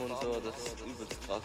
Und so, das ist übelst krass.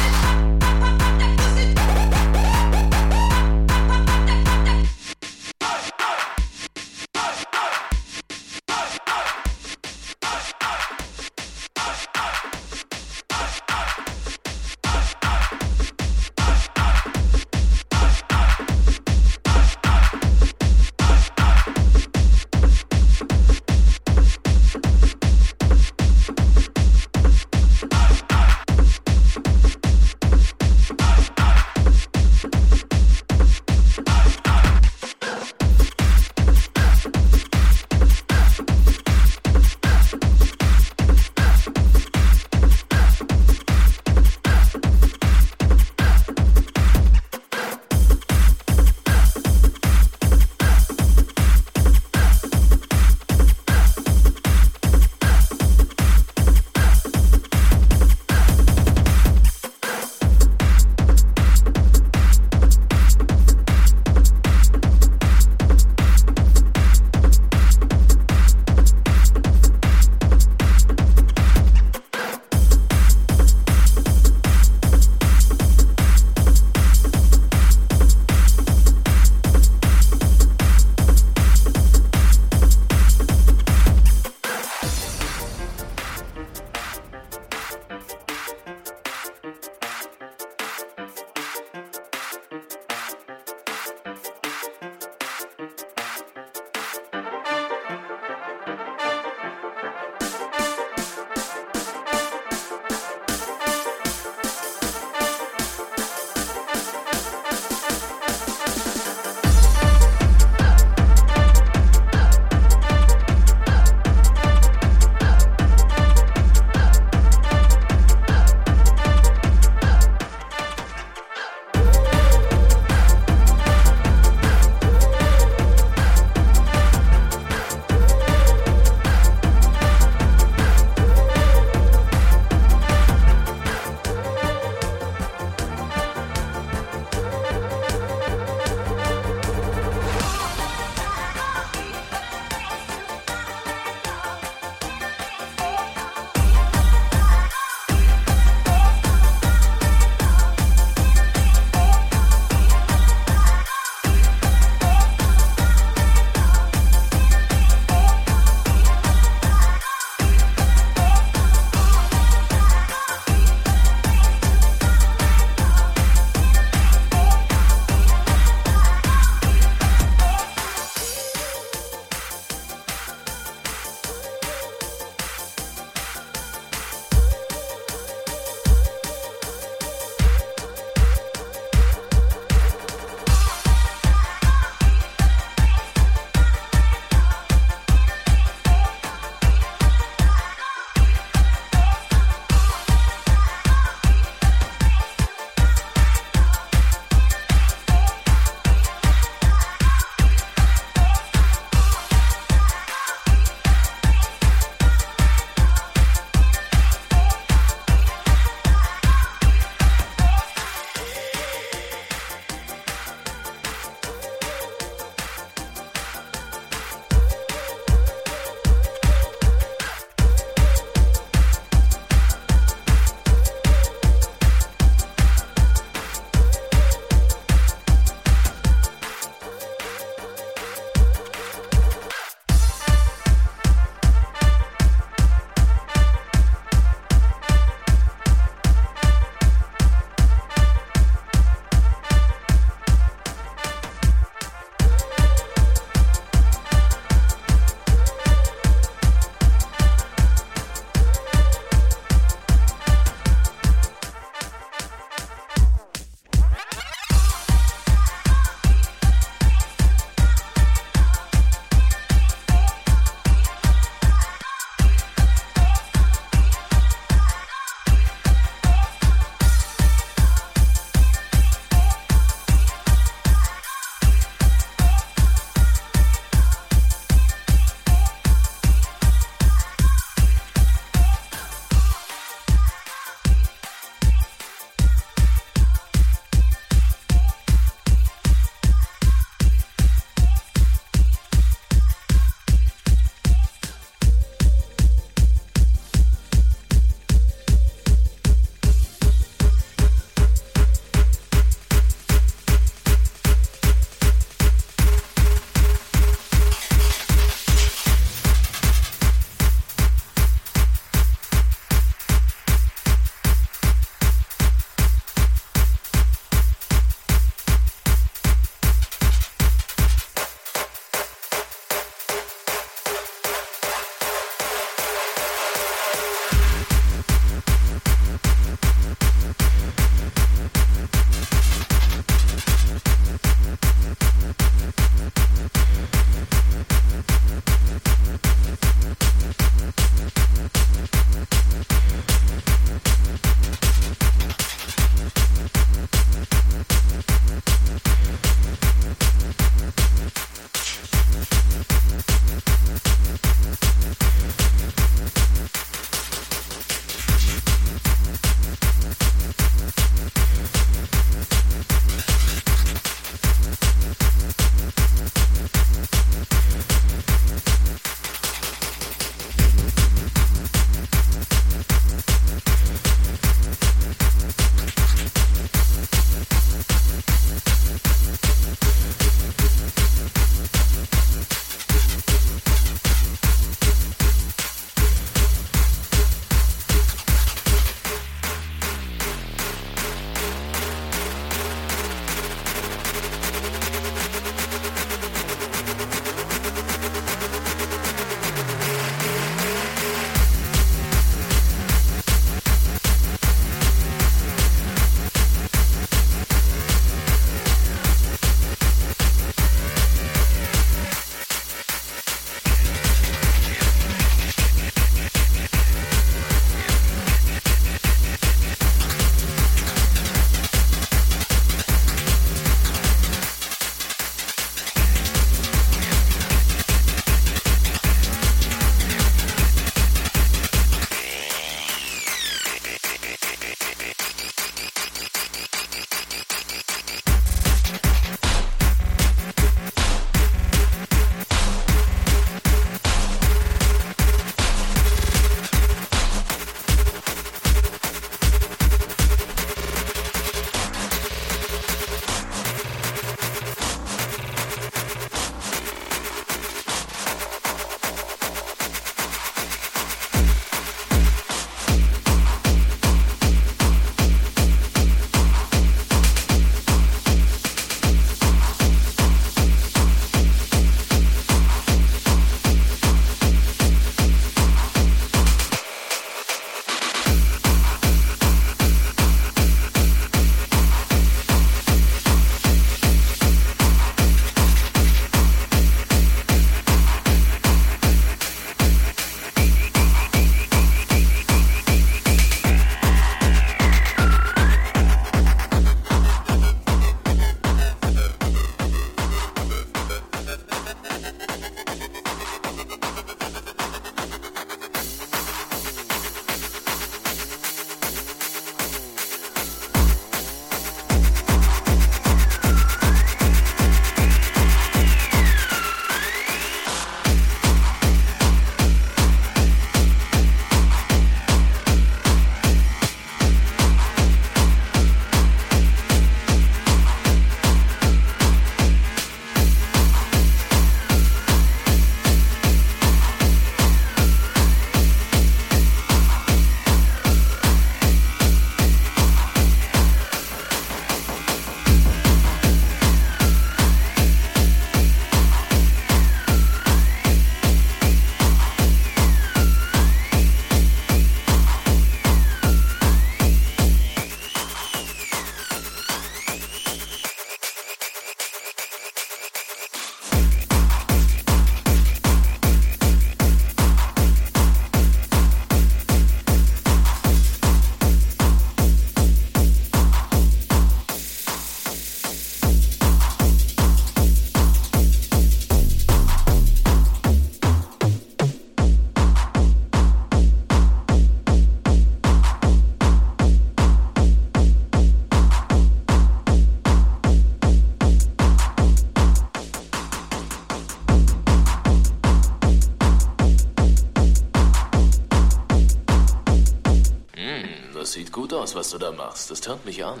Aus, was du da machst. Das turnt mich an.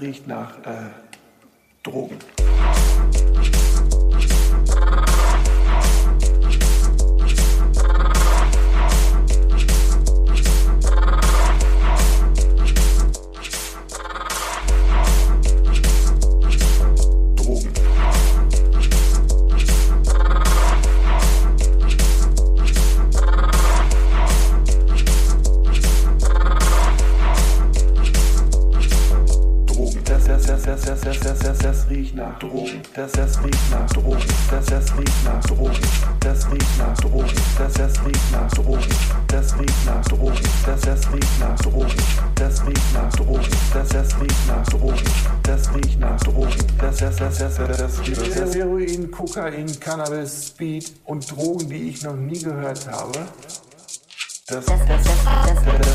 riecht nach äh, Cannabis, Speed und Drogen, die ich noch nie gehört habe. Das, das, das, das, das, das, das, das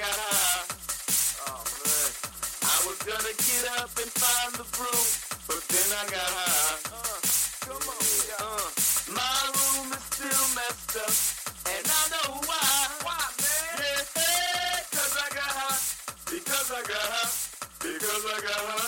got high. Oh man. I was gonna get up and find the broom, but then I got high. Uh, come on, yeah. uh, my room is still messed up, and I know why. Why, man? Yeah, hey, cause I got high. Because I got high. Because I got high.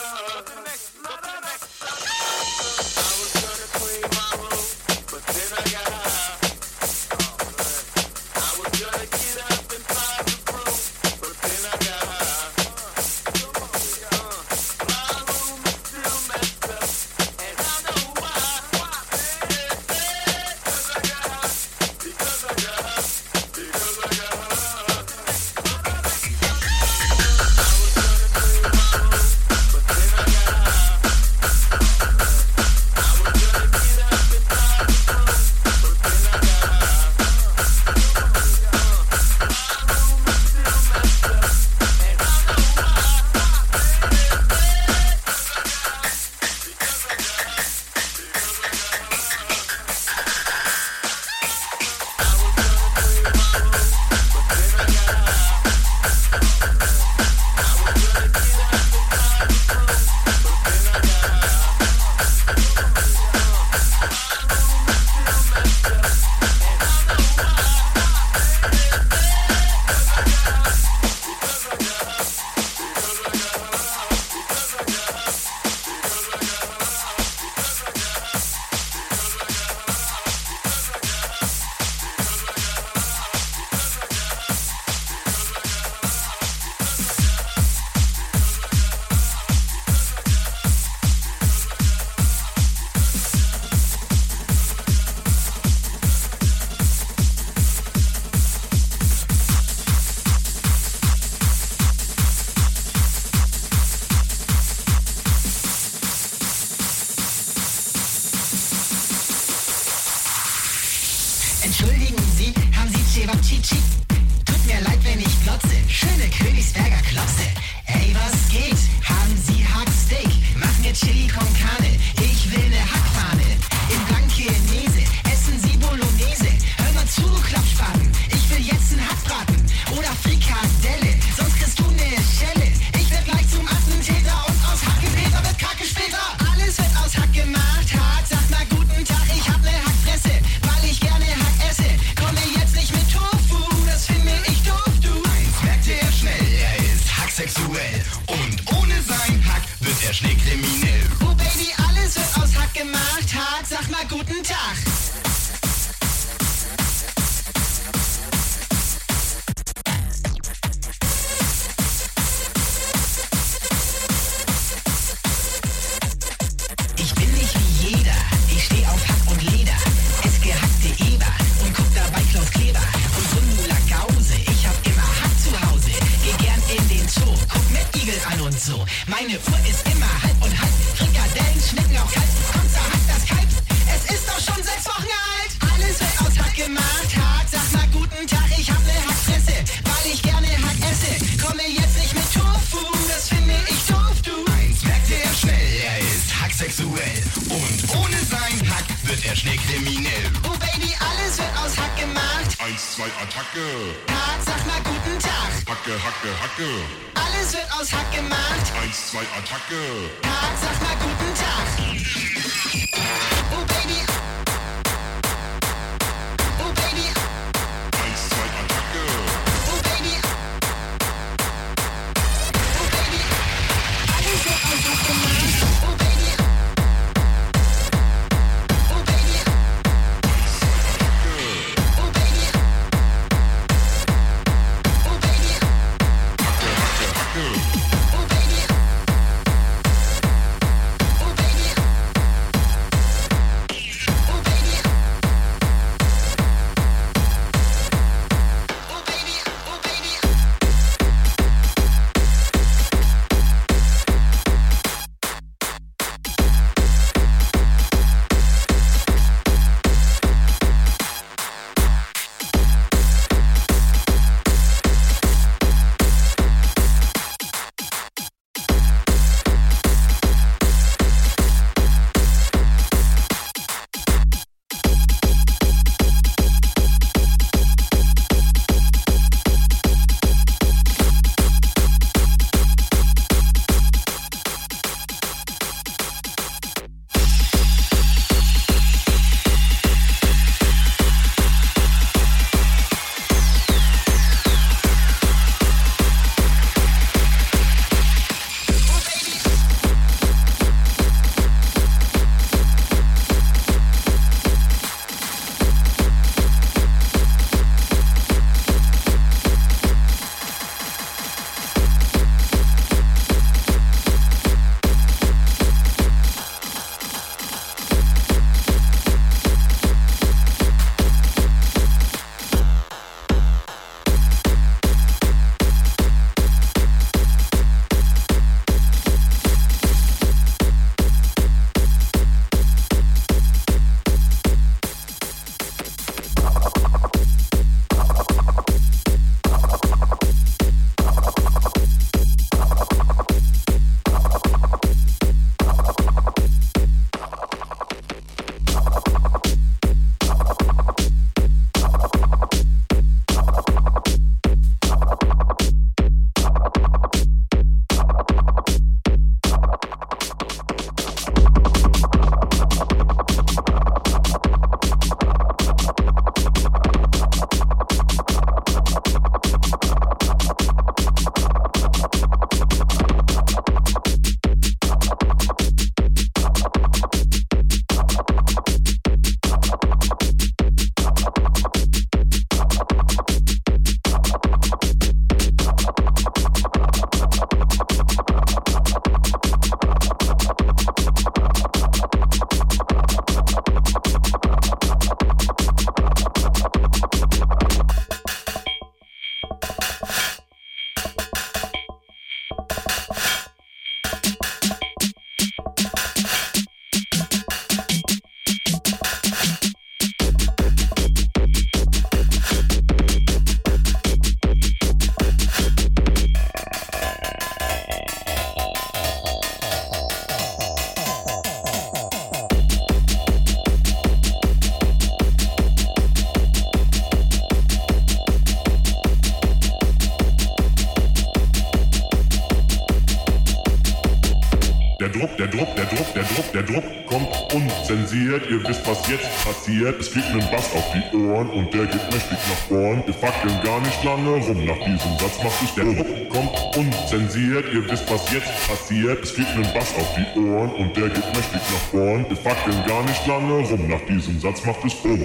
Unzensiert. Ihr wisst, was jetzt passiert. Es fliegt ein Bass auf die Ohren und der geht mächtig nach vorn. Wir fackeln gar nicht lange rum. Nach diesem Satz macht es der Druck kommt unzensiert. Ihr wisst, was jetzt passiert. Es fliegt ein Bass auf die Ohren und der geht mächtig nach vorn. Wir fackeln gar nicht lange rum. Nach diesem Satz macht es Bumm.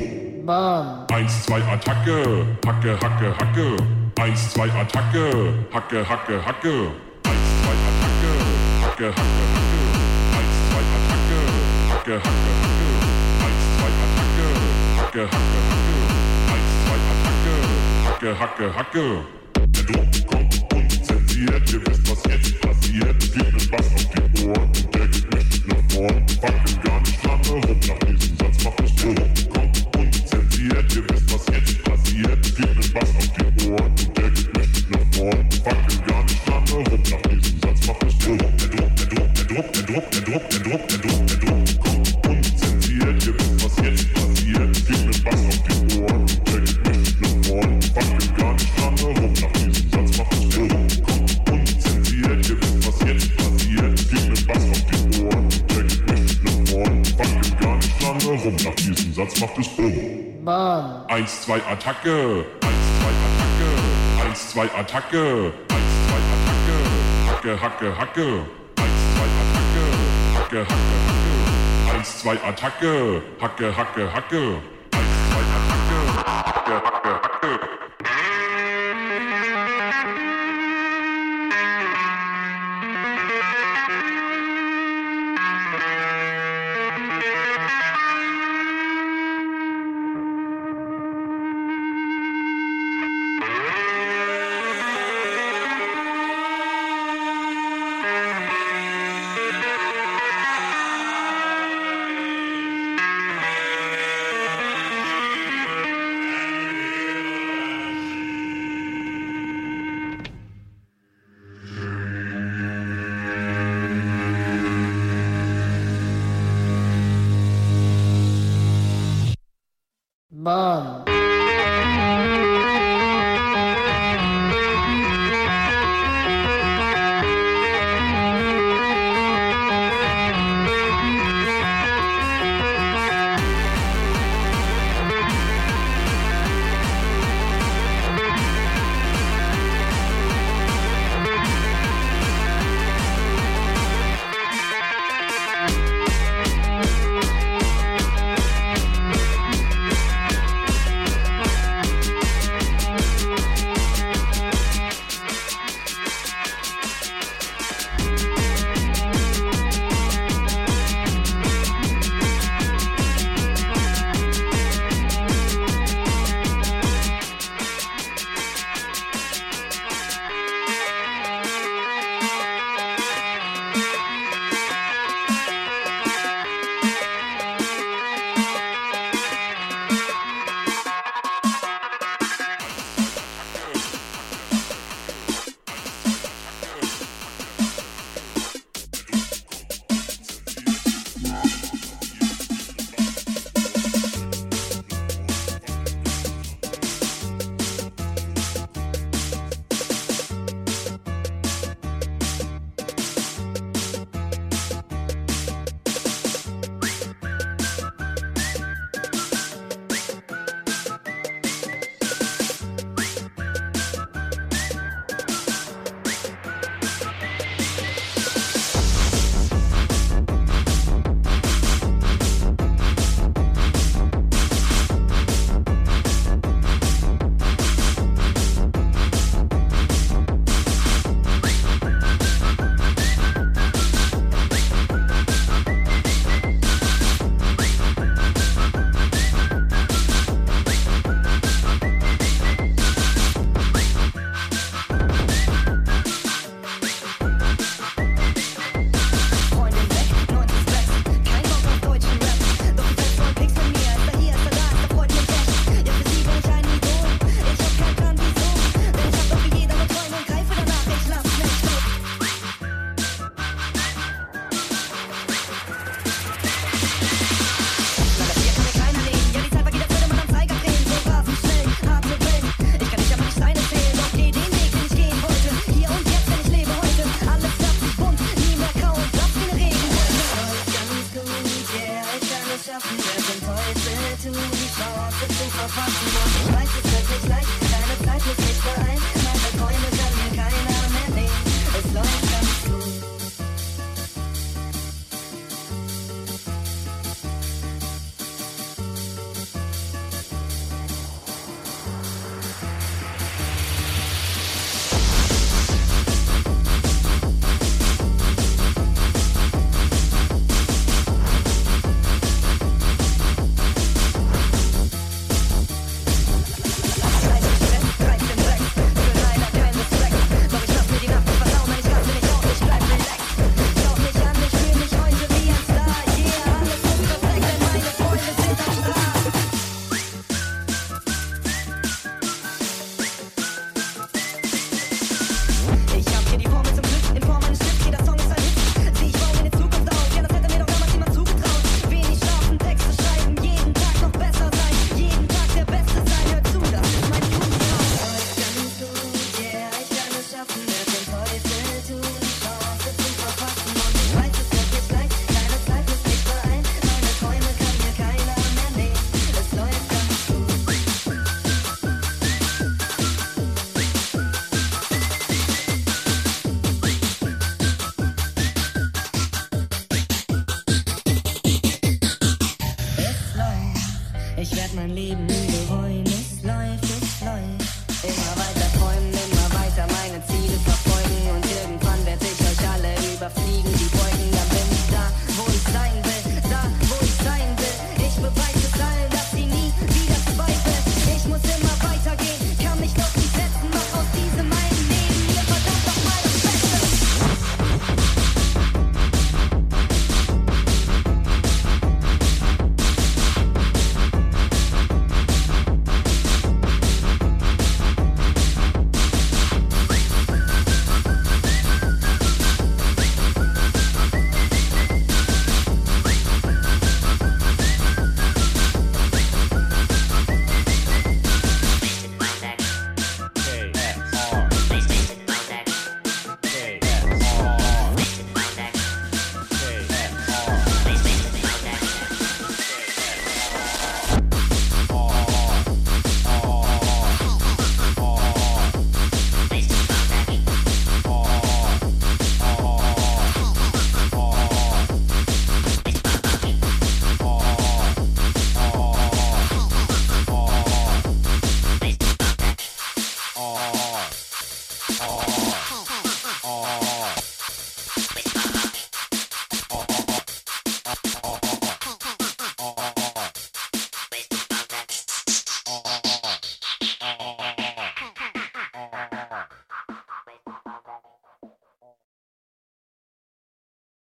Bam. Eins, zwei, Attacke, Hacke, Hacke, Hacke. Eins, zwei, Attacke, Hacke, Hacke, Hacke. Eins, zwei, Attacke, Hacke, Hacke, Hacke. Eins, zwei, Attacke, Hacke, Hacke, Hacke. Hacke, Hacke, Hacke. Hacke, Hacke, Hacke. Der Druck kommt unzensiert, ihr wisst, was jetzt passiert. Fliegt ein Bass auf die Ohren und der geht mächtig nach vorn. Fackeln gar nicht lange rum, nach diesem Satz macht es Bumm. Kommt unzensiert, ihr wisst, was jetzt passiert. Fliegt ein Bass auf die Ohren und der geht mächtig nach vorn. Fackeln gar nicht lange rum, nach diesem Satz macht es Bumm. Der Druck, der Druck, der Druck, der Druck, der Druck, der Druck, der Druck, der Druck Satz macht es Bumm. Bam. Eins, zwei, Attacke. Eins, zwei, Attacke. Eins, zwei, Attacke. Eins, zwei, Attacke. Hacke, Hacke, Hacke. Eins, zwei, Attacke. Hacke, Hacke, Hacke. Eins, zwei, Attacke. Hacke, Hacke, Hacke. Eins, zwei, Attacke. Hacke, Hacke, Hacke.